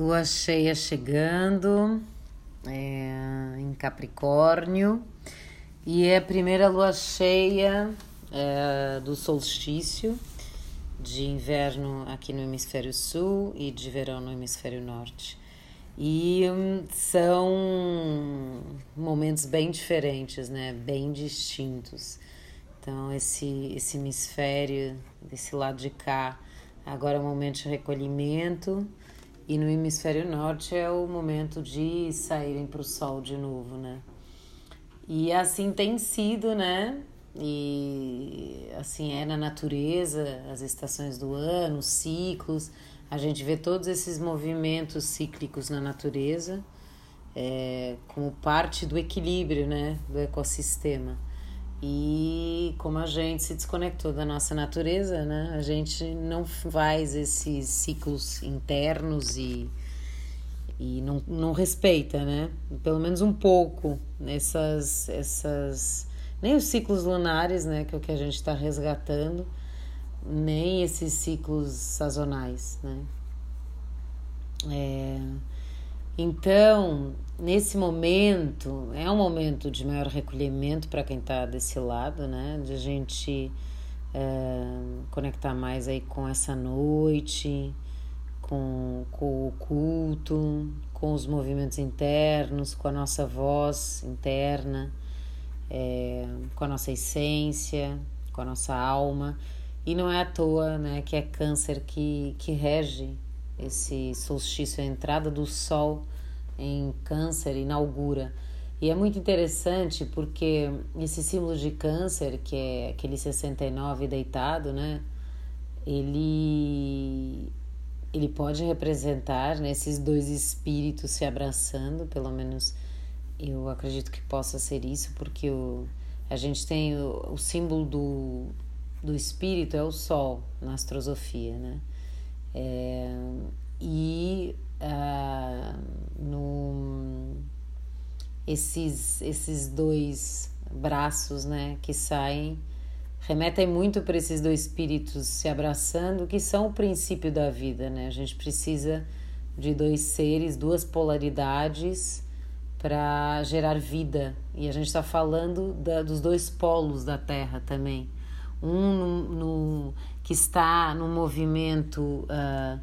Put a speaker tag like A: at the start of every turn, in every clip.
A: Lua cheia chegando é, em Capricórnio e é a primeira lua cheia é, do solstício de inverno aqui no hemisfério sul e de verão no hemisfério norte. E hum, são momentos bem diferentes, né? Bem distintos. Então, esse, esse hemisfério, desse lado de cá, agora é o momento de recolhimento e no hemisfério norte é o momento de saírem para o sol de novo, né? E assim tem sido, né? E assim é na natureza, as estações do ano, os ciclos. A gente vê todos esses movimentos cíclicos na natureza é, como parte do equilíbrio, né? Do ecossistema. E como a gente se desconectou da nossa natureza, né? A gente não faz esses ciclos internos e, e não, não respeita, né? Pelo menos um pouco essas, essas nem os ciclos lunares, né? Que é o que a gente está resgatando, nem esses ciclos sazonais, né? É, então, nesse momento, é um momento de maior recolhimento para quem está desse lado, né? De a gente é, conectar mais aí com essa noite, com, com o culto, com os movimentos internos, com a nossa voz interna, é, com a nossa essência, com a nossa alma. E não é à toa né, que é câncer que, que rege esse solstício, a entrada do sol em Câncer inaugura. E é muito interessante porque esse símbolo de Câncer, que é aquele 69 deitado, né? Ele ele pode representar né, esses dois espíritos se abraçando, pelo menos eu acredito que possa ser isso, porque o, a gente tem o, o símbolo do, do espírito é o sol na astrosofia, né? É, e uh, no, esses, esses dois braços né, que saem remetem muito para esses dois espíritos se abraçando, que são o princípio da vida. Né? A gente precisa de dois seres, duas polaridades para gerar vida. E a gente está falando da, dos dois polos da Terra também. Um no, no que está no movimento. Uh,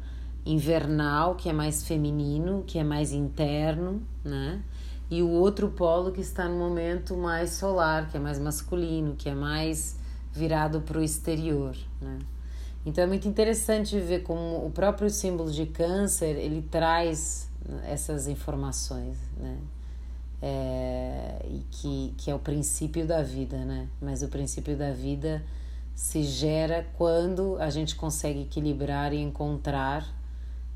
A: invernal, que é mais feminino, que é mais interno, né? E o outro polo que está no momento mais solar, que é mais masculino, que é mais virado para o exterior, né? Então é muito interessante ver como o próprio símbolo de câncer ele traz essas informações, né? É, e que, que é o princípio da vida, né? Mas o princípio da vida se gera quando a gente consegue equilibrar e encontrar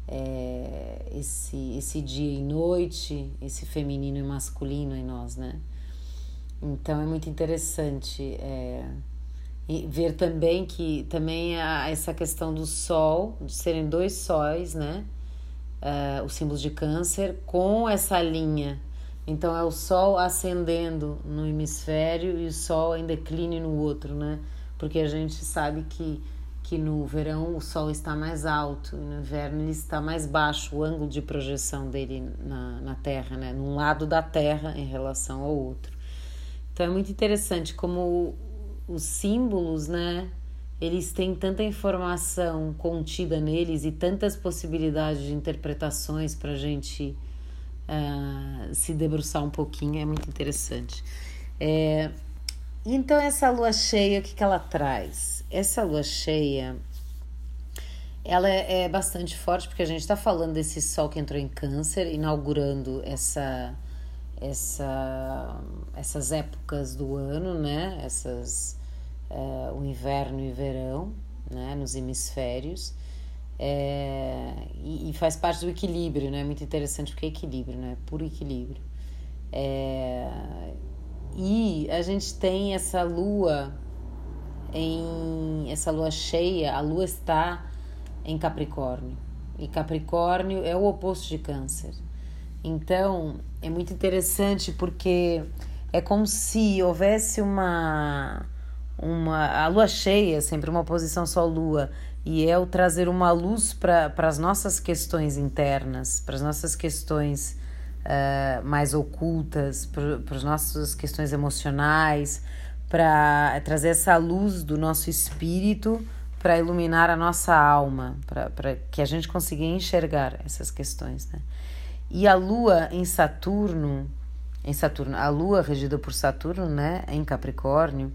A: é, esse, esse dia e noite, esse feminino e masculino em nós, né? Então é muito interessante é, ver também que também há essa questão do sol, de serem dois sóis, né? Uh, o símbolo de câncer, com essa linha. Então é o sol ascendendo no hemisfério e o sol em declínio no outro, né? Porque a gente sabe que que no verão o Sol está mais alto no inverno ele está mais baixo, o ângulo de projeção dele na, na Terra, né? num lado da Terra em relação ao outro. Então é muito interessante como os símbolos, né? Eles têm tanta informação contida neles e tantas possibilidades de interpretações para a gente uh, se debruçar um pouquinho, é muito interessante. É, então, essa lua cheia, o que, que ela traz? essa lua cheia ela é, é bastante forte porque a gente está falando desse sol que entrou em câncer, inaugurando essa, essa, essas épocas do ano, né? Essas, uh, o inverno e verão, né? Nos hemisférios. É, e, e, faz parte do equilíbrio, né? Muito interessante porque é equilíbrio, né? Puro equilíbrio. É, e a gente tem essa lua em essa lua cheia, a lua está em Capricórnio. E Capricórnio é o oposto de Câncer. Então, é muito interessante porque é como se houvesse uma uma a lua cheia, sempre uma posição só lua, e é o trazer uma luz para as nossas questões internas, para as nossas questões uh, mais ocultas, para as nossas questões emocionais, para trazer essa luz do nosso espírito para iluminar a nossa alma, para que a gente consiga enxergar essas questões. Né? E a lua em Saturno, em Saturno, a lua regida por Saturno, né, em Capricórnio,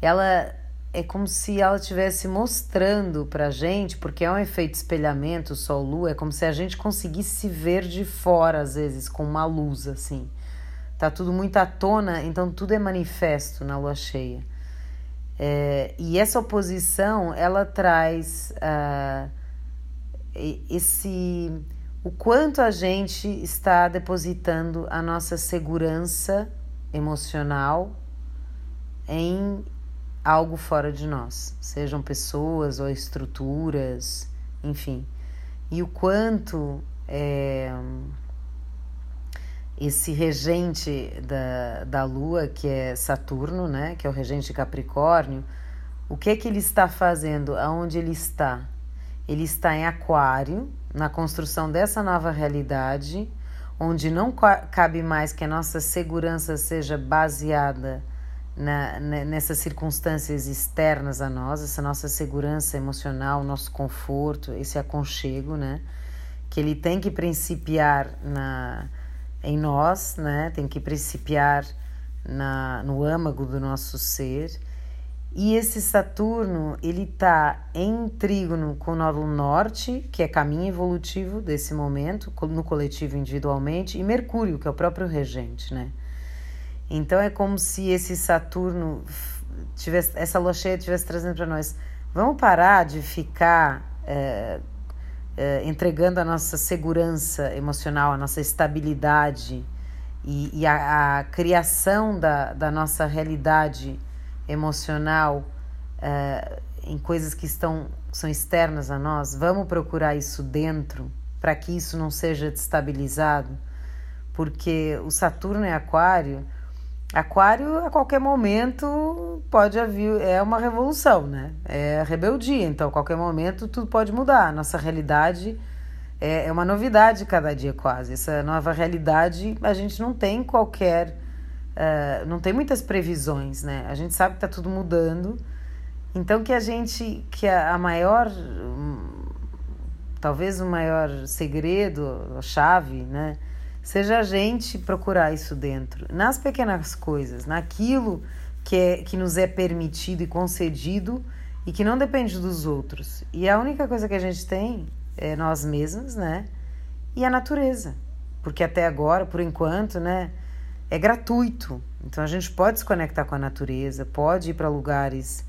A: ela é como se ela estivesse mostrando para a gente, porque é um efeito espelhamento, Sol-Lua, é como se a gente conseguisse se ver de fora, às vezes, com uma luz, assim. Tá tudo muito à tona, então tudo é manifesto na lua cheia. É, e essa oposição, ela traz uh, esse... o quanto a gente está depositando a nossa segurança emocional em algo fora de nós, sejam pessoas ou estruturas, enfim. E o quanto é, esse regente da, da Lua, que é Saturno, né, que é o regente de Capricórnio, o que é que ele está fazendo? Aonde ele está? Ele está em Aquário, na construção dessa nova realidade, onde não cabe mais que a nossa segurança seja baseada na, nessas circunstâncias externas a nós, essa nossa segurança emocional, nosso conforto, esse aconchego, né? Que ele tem que principiar na, em nós, né? Tem que principiar na, no âmago do nosso ser. E esse Saturno, ele está em trígono com o nódulo norte, que é caminho evolutivo desse momento, no coletivo individualmente, e Mercúrio, que é o próprio regente, né? Então é como se esse Saturno tivesse, essa lua cheia estivesse trazendo para nós, vamos parar de ficar é, é, entregando a nossa segurança emocional, a nossa estabilidade e, e a, a, criação da, da nossa realidade emocional é, em coisas que estão são externas a nós, vamos procurar isso dentro para que isso não seja destabilizado, porque o Saturno é Aquário Aquário, a qualquer momento, pode haver. É uma revolução, né? É rebeldia. Então, a qualquer momento, tudo pode mudar. Nossa realidade é, é uma novidade cada dia, quase. Essa nova realidade, a gente não tem qualquer. Uh, não tem muitas previsões, né? A gente sabe que está tudo mudando. Então, que a gente. Que a, a maior. talvez o maior segredo, a chave, né? Seja a gente procurar isso dentro, nas pequenas coisas, naquilo que, é, que nos é permitido e concedido e que não depende dos outros. E a única coisa que a gente tem é nós mesmos, né? E a natureza. Porque até agora, por enquanto, né? É gratuito. Então a gente pode se conectar com a natureza, pode ir para lugares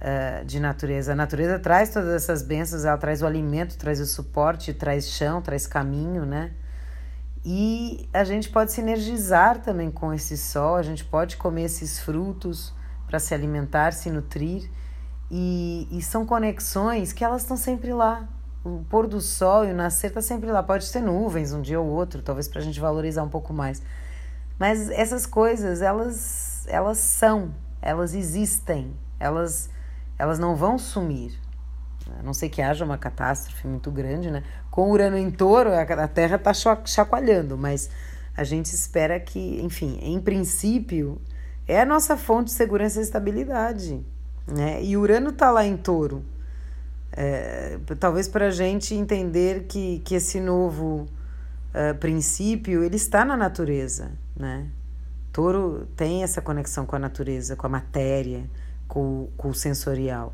A: uh, de natureza. A natureza traz todas essas bênçãos, ela traz o alimento, traz o suporte, traz chão, traz caminho, né? E a gente pode se energizar também com esse sol, a gente pode comer esses frutos para se alimentar, se nutrir. E, e são conexões que elas estão sempre lá. O pôr do sol e o nascer está sempre lá. Pode ter nuvens um dia ou outro, talvez para a gente valorizar um pouco mais. Mas essas coisas, elas, elas são, elas existem, elas, elas não vão sumir. A não sei que haja uma catástrofe muito grande, né? Com Urano em touro, a Terra está chacoalhando, mas a gente espera que, enfim, em princípio, é a nossa fonte de segurança e estabilidade. Né? E Urano está lá em touro. É, talvez para a gente entender que, que esse novo uh, princípio ele está na natureza, né? Touro tem essa conexão com a natureza, com a matéria, com, com o sensorial.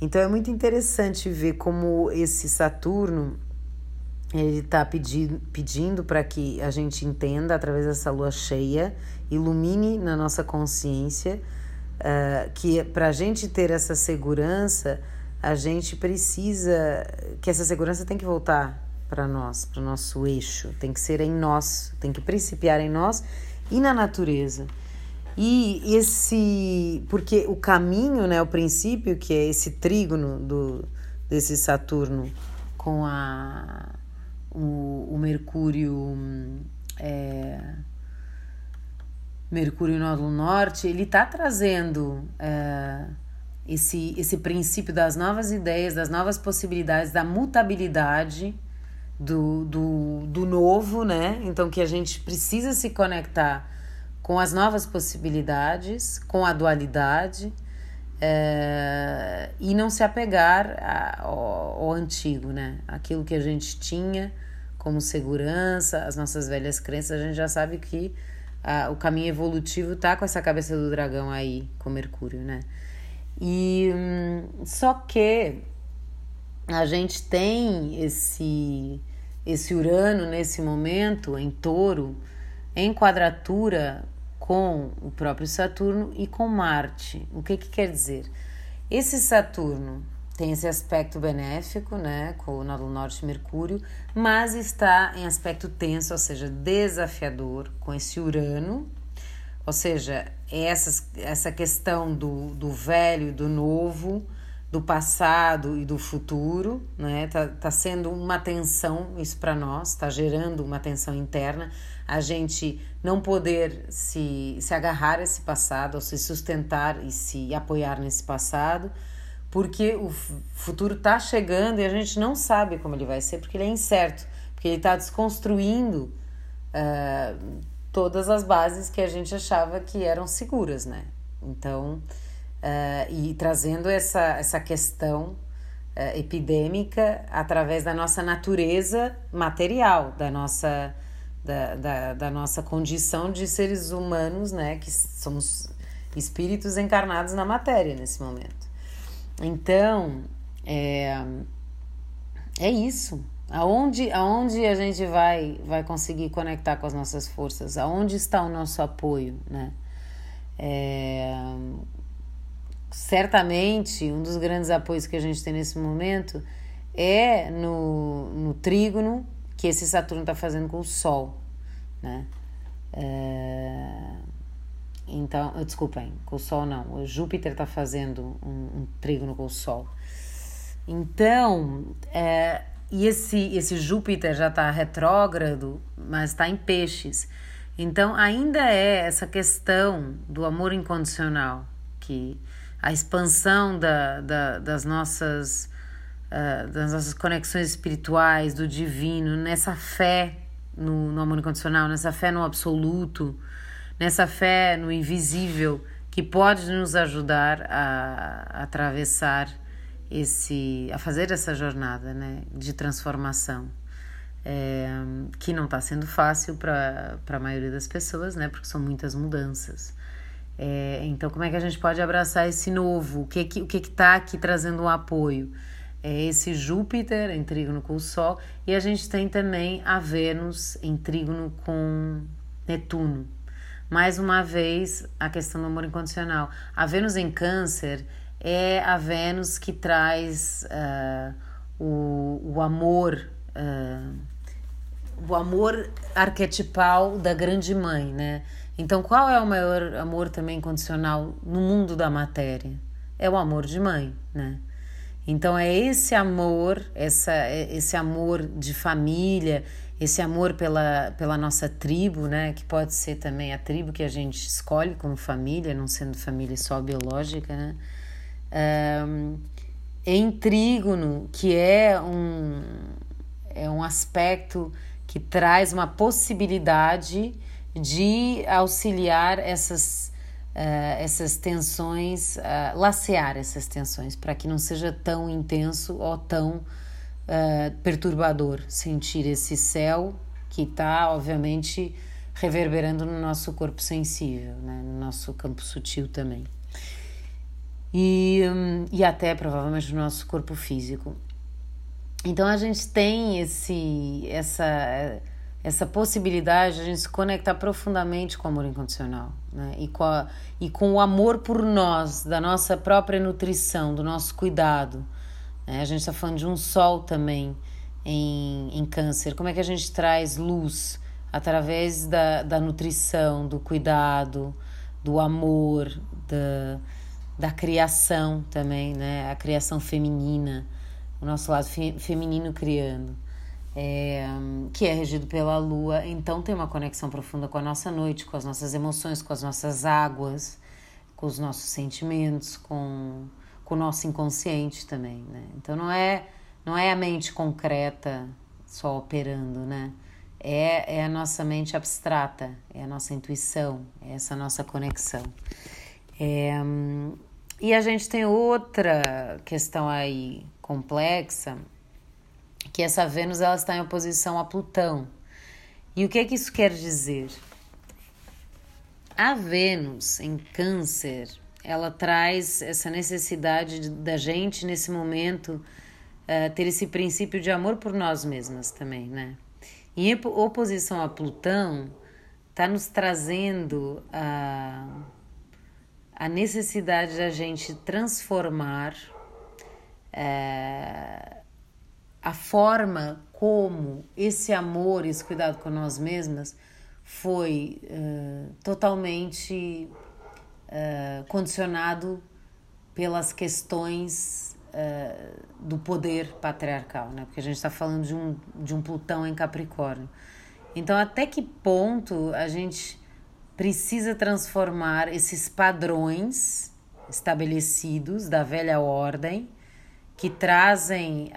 A: Então é muito interessante ver como esse Saturno ele está pedindo, pedindo para que a gente entenda através dessa lua cheia, ilumine na nossa consciência uh, que para a gente ter essa segurança, a gente precisa que essa segurança tem que voltar para nós, para o nosso eixo, tem que ser em nós, tem que principiar em nós e na natureza. E esse. Porque o caminho, né, o princípio, que é esse trígono do, desse Saturno com a, o, o Mercúrio. É, Mercúrio nódulo norte, ele está trazendo é, esse, esse princípio das novas ideias, das novas possibilidades, da mutabilidade do, do, do novo, né? Então, que a gente precisa se conectar com as novas possibilidades, com a dualidade. É, e não se apegar ao, ao antigo, né? Aquilo que a gente tinha como segurança, as nossas velhas crenças, a gente já sabe que a, o caminho evolutivo tá com essa cabeça do dragão aí, com Mercúrio, né? E hum, só que a gente tem esse esse Urano nesse momento em Touro em quadratura com o próprio Saturno e com Marte. O que que quer dizer? Esse Saturno tem esse aspecto benéfico, né, com o Nódulo Norte Mercúrio, mas está em aspecto tenso, ou seja, desafiador com esse Urano, ou seja, essa, essa questão do, do velho e do novo, do passado e do futuro, né? Tá, tá sendo uma tensão isso para nós, tá gerando uma tensão interna. A gente não poder se, se agarrar a esse passado, ou se sustentar e se apoiar nesse passado, porque o futuro tá chegando e a gente não sabe como ele vai ser, porque ele é incerto, porque ele está desconstruindo. Uh, todas as bases que a gente achava que eram seguras, né? Então, uh, e trazendo essa, essa questão uh, epidêmica através da nossa natureza material, da nossa, da, da, da nossa condição de seres humanos, né? Que somos espíritos encarnados na matéria nesse momento. Então, é, é isso. Aonde, aonde a gente vai, vai conseguir conectar com as nossas forças? Aonde está o nosso apoio, né? É, certamente, um dos grandes apoios que a gente tem nesse momento é no, no trígono que esse Saturno está fazendo com o Sol, né? É, então, desculpem, com o Sol não, o Júpiter está fazendo um, um trígono com o Sol. Então, é, e esse, esse Júpiter já está retrógrado, mas está em peixes. Então, ainda é essa questão do amor incondicional, que a expansão da, da, das, nossas, uh, das nossas conexões espirituais, do divino, nessa fé no, no amor incondicional, nessa fé no absoluto, nessa fé no invisível, que pode nos ajudar a, a atravessar esse a fazer essa jornada né, de transformação. É, que não está sendo fácil para a maioria das pessoas né, porque são muitas mudanças é, então como é que a gente pode abraçar esse novo? O que que o que está aqui trazendo um apoio? É esse Júpiter em trígono com o Sol e a gente tem também a Vênus em trígono com Netuno. Mais uma vez a questão do amor incondicional. A Vênus em Câncer é a Vênus que traz uh, o, o amor, uh, o amor arquetipal da grande mãe, né? Então, qual é o maior amor também condicional no mundo da matéria? É o amor de mãe, né? Então é esse amor, essa, é esse amor de família, esse amor pela, pela nossa tribo, né? Que pode ser também a tribo que a gente escolhe como família, não sendo família só biológica, né? um, em trígono, que é um, é um aspecto que traz uma possibilidade de auxiliar essas, uh, essas tensões, uh, lacear essas tensões, para que não seja tão intenso ou tão uh, perturbador sentir esse céu que está, obviamente, reverberando no nosso corpo sensível, né? no nosso campo sutil também e, e até provavelmente no nosso corpo físico. Então a gente tem esse, essa, essa possibilidade de a gente se conectar profundamente com o amor incondicional né? e, com a, e com o amor por nós, da nossa própria nutrição, do nosso cuidado. Né? A gente está falando de um sol também em, em câncer. Como é que a gente traz luz através da, da nutrição, do cuidado, do amor, da da criação também, né? A criação feminina, o nosso lado fe feminino criando, é, que é regido pela lua. Então tem uma conexão profunda com a nossa noite, com as nossas emoções, com as nossas águas, com os nossos sentimentos, com, com o nosso inconsciente também, né? Então não é não é a mente concreta só operando, né? É, é a nossa mente abstrata, é a nossa intuição, é essa nossa conexão. É, e a gente tem outra questão aí complexa, que essa Vênus ela está em oposição a Plutão. E o que, é que isso quer dizer? A Vênus em Câncer, ela traz essa necessidade da gente nesse momento uh, ter esse princípio de amor por nós mesmas também, né? Em oposição a Plutão, está nos trazendo a, a necessidade da gente transformar uh, a forma como esse amor, esse cuidado com nós mesmas foi uh, totalmente uh, condicionado pelas questões uh, do poder patriarcal, né? Porque a gente está falando de um, de um Plutão em Capricórnio. Então, até que ponto a gente precisa transformar esses padrões estabelecidos da velha ordem que trazem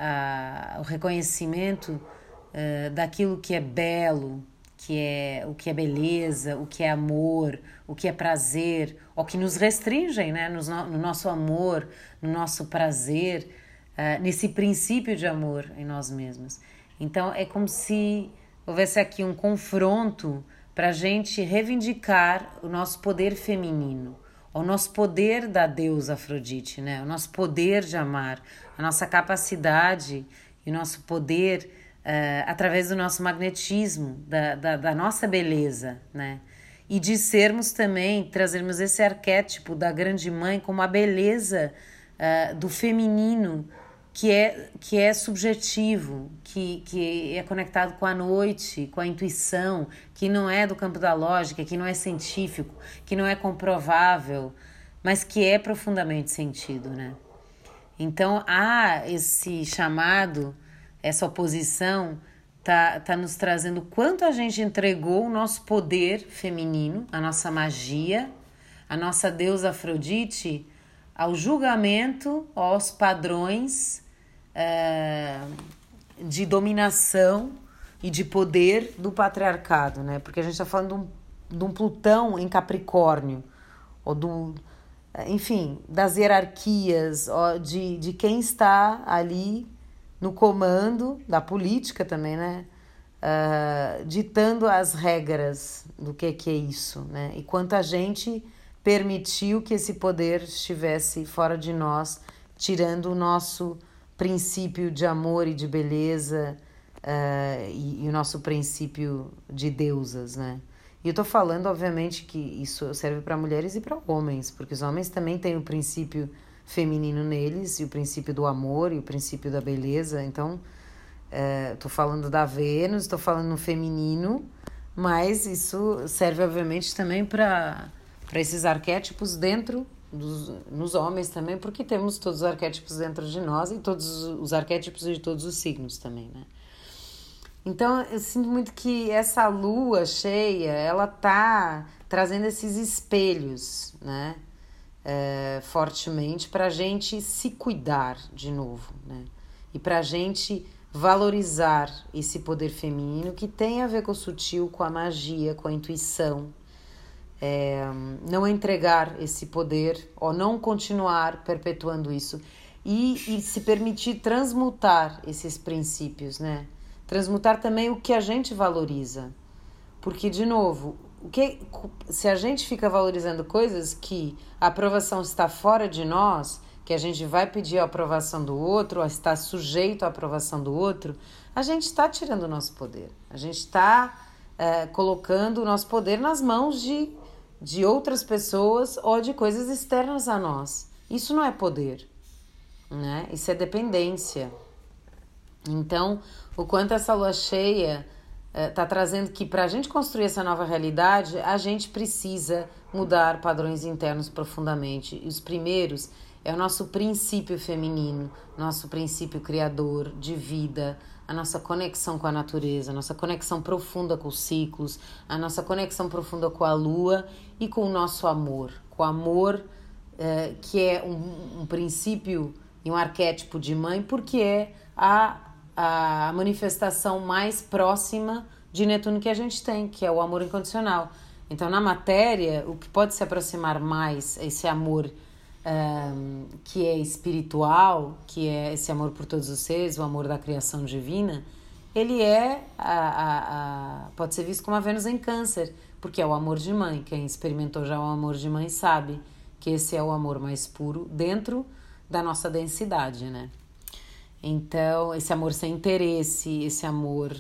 A: o reconhecimento uh, daquilo que é belo, que é o que é beleza, o que é amor, o que é prazer, ou que nos restringem né, no, no nosso amor, no nosso prazer, uh, nesse princípio de amor em nós mesmos. Então é como se houvesse aqui um confronto para a gente reivindicar o nosso poder feminino, o nosso poder da deusa Afrodite, né? o nosso poder de amar, a nossa capacidade e o nosso poder uh, através do nosso magnetismo, da, da, da, nossa beleza, né? E de sermos também, trazermos esse arquétipo da grande mãe como a beleza uh, do feminino, que é, que é subjetivo, que, que é conectado com a noite, com a intuição, que não é do campo da lógica, que não é científico, que não é comprovável, mas que é profundamente sentido, né? Então há esse chamado essa oposição tá, tá nos trazendo quanto a gente entregou o nosso poder feminino, a nossa magia, a nossa deusa Afrodite ao julgamento, aos padrões é, de dominação e de poder do patriarcado, né? Porque a gente está falando de um, de um Plutão em Capricórnio, ou do, enfim, das hierarquias, ó, de, de quem está ali no comando da política também, né? Uh, ditando as regras do que, que é isso, né? E quanta gente permitiu que esse poder estivesse fora de nós, tirando o nosso princípio de amor e de beleza uh, e, e, o nosso princípio de deusas, né? E eu tô falando, obviamente, que isso serve para mulheres e para homens, porque os homens também têm o princípio feminino neles e o princípio do amor e o princípio da beleza. Então, estou é, falando da Vênus, estou falando no feminino, mas isso serve obviamente também para esses arquétipos dentro dos, nos homens também, porque temos todos os arquétipos dentro de nós e todos os arquétipos de todos os signos também, né? Então, eu sinto muito que essa lua cheia, ela tá trazendo esses espelhos, né? é, fortemente para a gente se cuidar de novo, né? E para a gente valorizar esse poder feminino que tem a ver com o sutil, com a magia, com a intuição. É, não entregar esse poder ou não continuar perpetuando isso e, e se permitir transmutar esses princípios, né? Transmutar também o que a gente valoriza. Porque, de novo, o que se a gente fica valorizando coisas que a aprovação está fora de nós, que a gente vai pedir a aprovação do outro, ou está sujeito à aprovação do outro, a gente está tirando o nosso poder. A gente está é, colocando o nosso poder nas mãos de, de outras pessoas ou de coisas externas a nós. Isso não é poder, né? Isso é dependência. Então, o quanto essa lua cheia está eh, trazendo que para a gente construir essa nova realidade, a gente precisa mudar padrões internos profundamente. E os primeiros é o nosso princípio feminino, nosso princípio criador de vida, a nossa conexão com a natureza, a nossa conexão profunda com os ciclos, a nossa conexão profunda com a lua e com o nosso amor, com o amor uh, que é um, um, princípio e um arquétipo de mãe, porque é a, a manifestação mais próxima de Netuno que a gente tem, que é o amor incondicional. Então, na matéria, o que pode se aproximar mais esse amor um, que é espiritual, que é esse amor por todos os seres, o amor da criação divina, ele é a, a, a, pode ser visto como a Vênus em Câncer, porque é o amor de mãe. Quem experimentou já o amor de mãe sabe que esse é o amor mais puro dentro da nossa densidade, né? Então, esse amor sem interesse, esse amor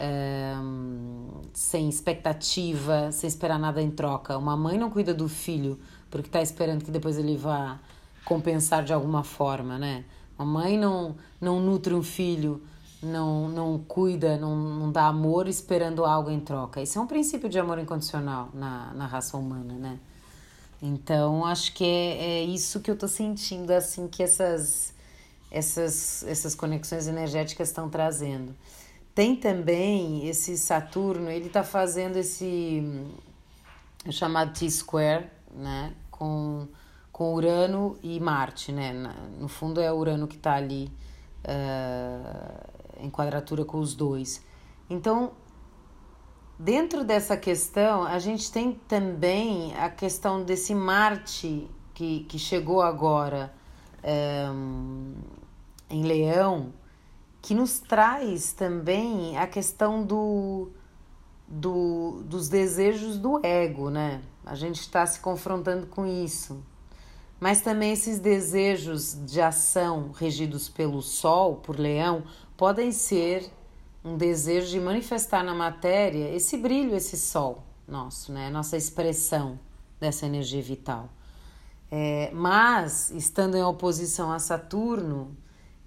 A: um, sem expectativa, sem esperar nada em troca. Uma mãe não cuida do filho porque está esperando que depois ele vá compensar de alguma forma, né? Uma mãe não, não nutre um filho, não, não cuida, não, não dá amor esperando algo em troca. Isso é um princípio de amor incondicional na, na raça humana, né? Então, acho que é, é isso que eu tô sentindo, assim, que essas, essas, essas conexões energéticas estão trazendo. Tem também esse Saturno, ele tá fazendo esse chamado T-square, né? com, com Urano e Marte, né? No fundo é Urano que está ali uh, em quadratura com os dois. Então, dentro dessa questão, a gente tem também a questão desse Marte que, que chegou agora um, eh, em Leão, que nos traz também a questão do, do, dos desejos do ego, né? A gente está se confrontando com isso. Mas também esses desejos de ação regidos pelo Sol, por Leão, podem ser um desejo de manifestar na matéria esse brilho, esse Sol nosso, né? Nossa expressão dessa energia vital. É, mas, estando em oposição a Saturno,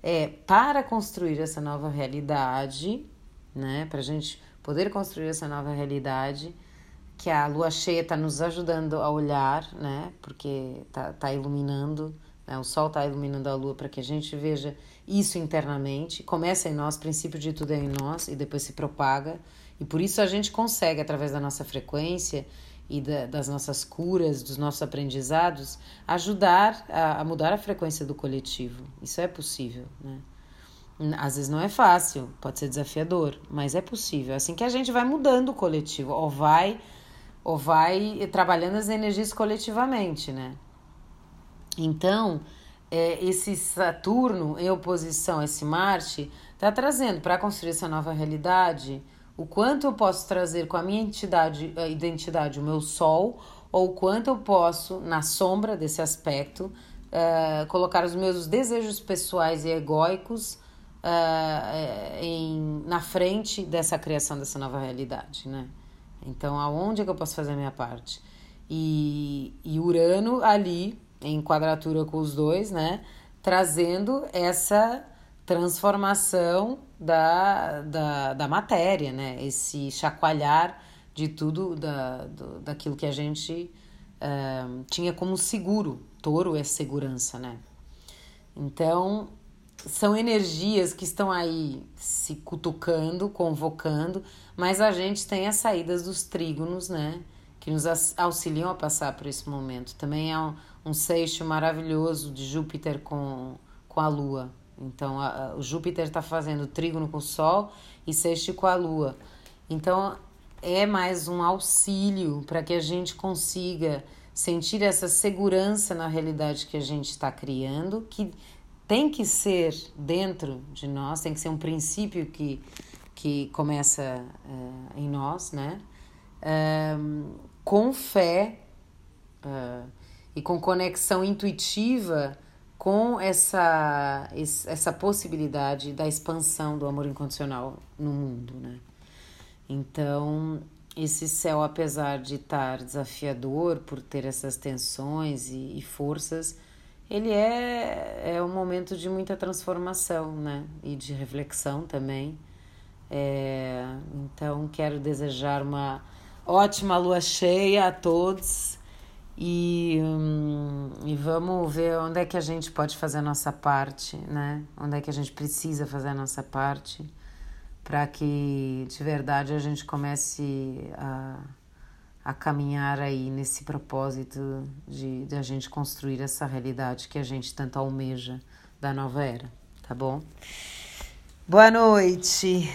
A: é para construir essa nova realidade, né? Para a gente poder construir essa nova realidade, que a lua cheia está nos ajudando a olhar, né? Porque tá, tá iluminando, né? o sol está iluminando a lua para que a gente veja isso internamente. Começa em nós, princípio de tudo é em nós e depois se propaga. E por isso a gente consegue, através da nossa frequência e da, das nossas curas, dos nossos aprendizados, ajudar a, a mudar a frequência do coletivo. Isso é possível, né? Às vezes não é fácil, pode ser desafiador, mas é possível. É assim que a gente vai mudando o coletivo, ou vai ou vai trabalhando as energias coletivamente, né? Então, é, esse Saturno em oposição a esse Marte está trazendo para construir essa nova realidade o quanto eu posso trazer com a minha entidade, a identidade, o meu Sol, ou o quanto eu posso, na sombra desse aspecto, uh, colocar os meus desejos pessoais e egóicos uh, em, na frente dessa criação dessa nova realidade, né? Então, aonde é que eu posso fazer a minha parte? E, e Urano ali, em quadratura com os dois, né? Trazendo essa transformação da, da, da matéria, né? Esse chacoalhar de tudo da, do, daquilo que a gente uh, tinha como seguro. Touro é segurança, né? Então, são energias que estão aí se cutucando, convocando, mas a gente tem as saídas dos trígonos, né? Que nos auxiliam a passar por esse momento. Também é um, um seixo maravilhoso de Júpiter com, com a Lua. Então, a, a, o Júpiter está fazendo trígono com o Sol e seixo com a Lua. Então, é mais um auxílio para que a gente consiga sentir essa segurança na realidade que a gente está criando, que tem que ser dentro de nós, tem que ser um princípio que, que começa uh, em nós, né? Com fé uh, e com conexão intuitiva com essa, essa possibilidade da expansão do amor incondicional no mundo, né? Então, esse céu, apesar de estar desafiador por ter essas tensões e, e forças, ele é, é um momento de muita transformação, né? E de reflexão também. É, então, quero desejar uma ótima lua cheia a todos e, hum, e vamos ver onde é que a gente pode fazer a nossa parte, né? Onde é que a gente precisa fazer a nossa parte para que de verdade a gente comece a, a caminhar aí nesse propósito de, de a gente construir essa realidade que a gente tanto almeja da nova era, tá bom? Boa noite!